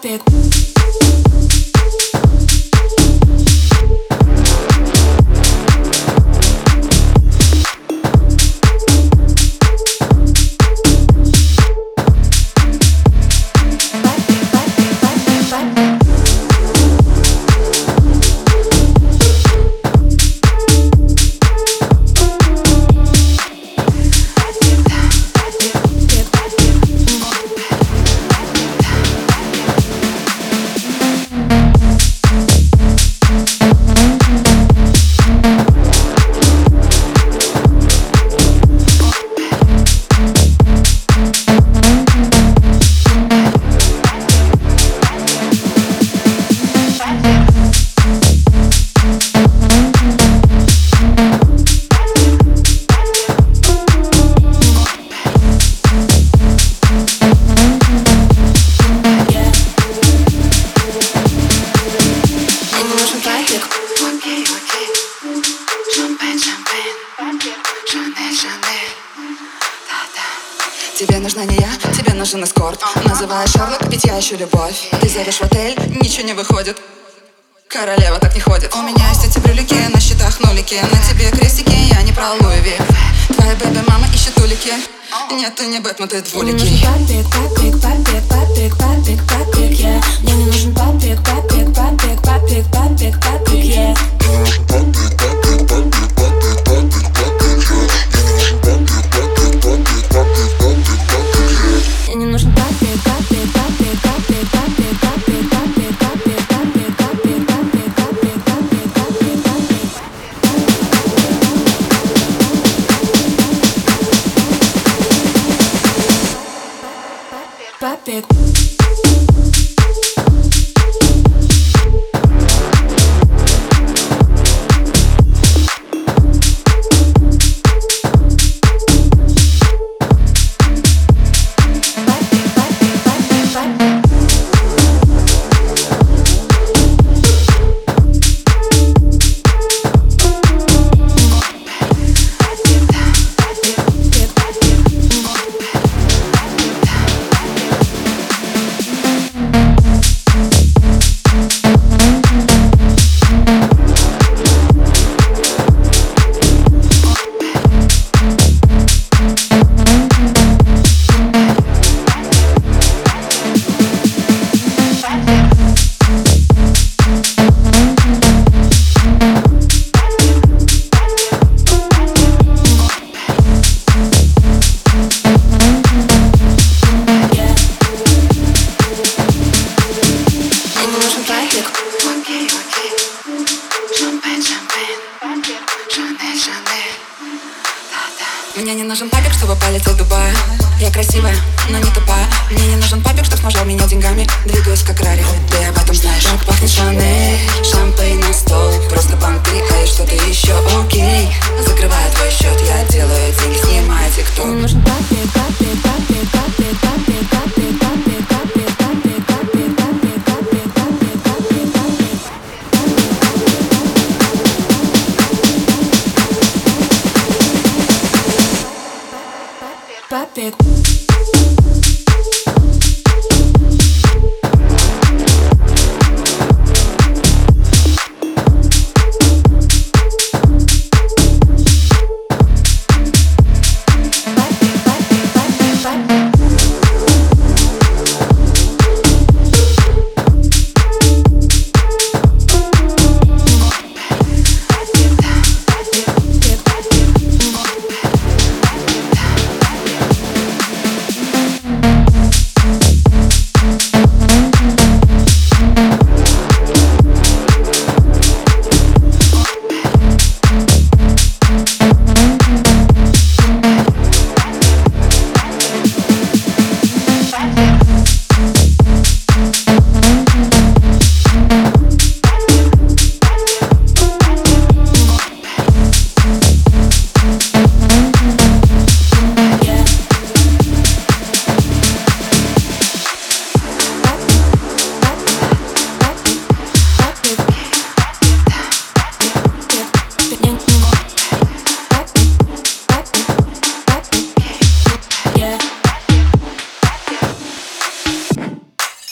Big. Нужен эскорт Называешь Шерлок, ведь я ищу любовь Ты зовешь в отель, ничего не выходит Королева так не ходит У меня есть эти брюлики, на счетах нулики На тебе крестики, я не про Луи Твоя бэби мама ищет улики Нет, ты не Бэтмен, ты Мне не двуликий нужен папик, папик, папик, папик, папик, папик, yeah. Мне не нужен папик, папик, папик, папик, папик, папик, yeah. big нужен проект Мне не нужен папик, чтобы полетел в Дубай Я красивая, но не тупая. Мне не нужен папик, чтобы снажал меня деньгами. Двигаюсь как Рари, ты об этом знаешь. Как пахнет Шанель, шампейн на стол. Просто понты, а я что-то еще? Окей, закрываю твой that.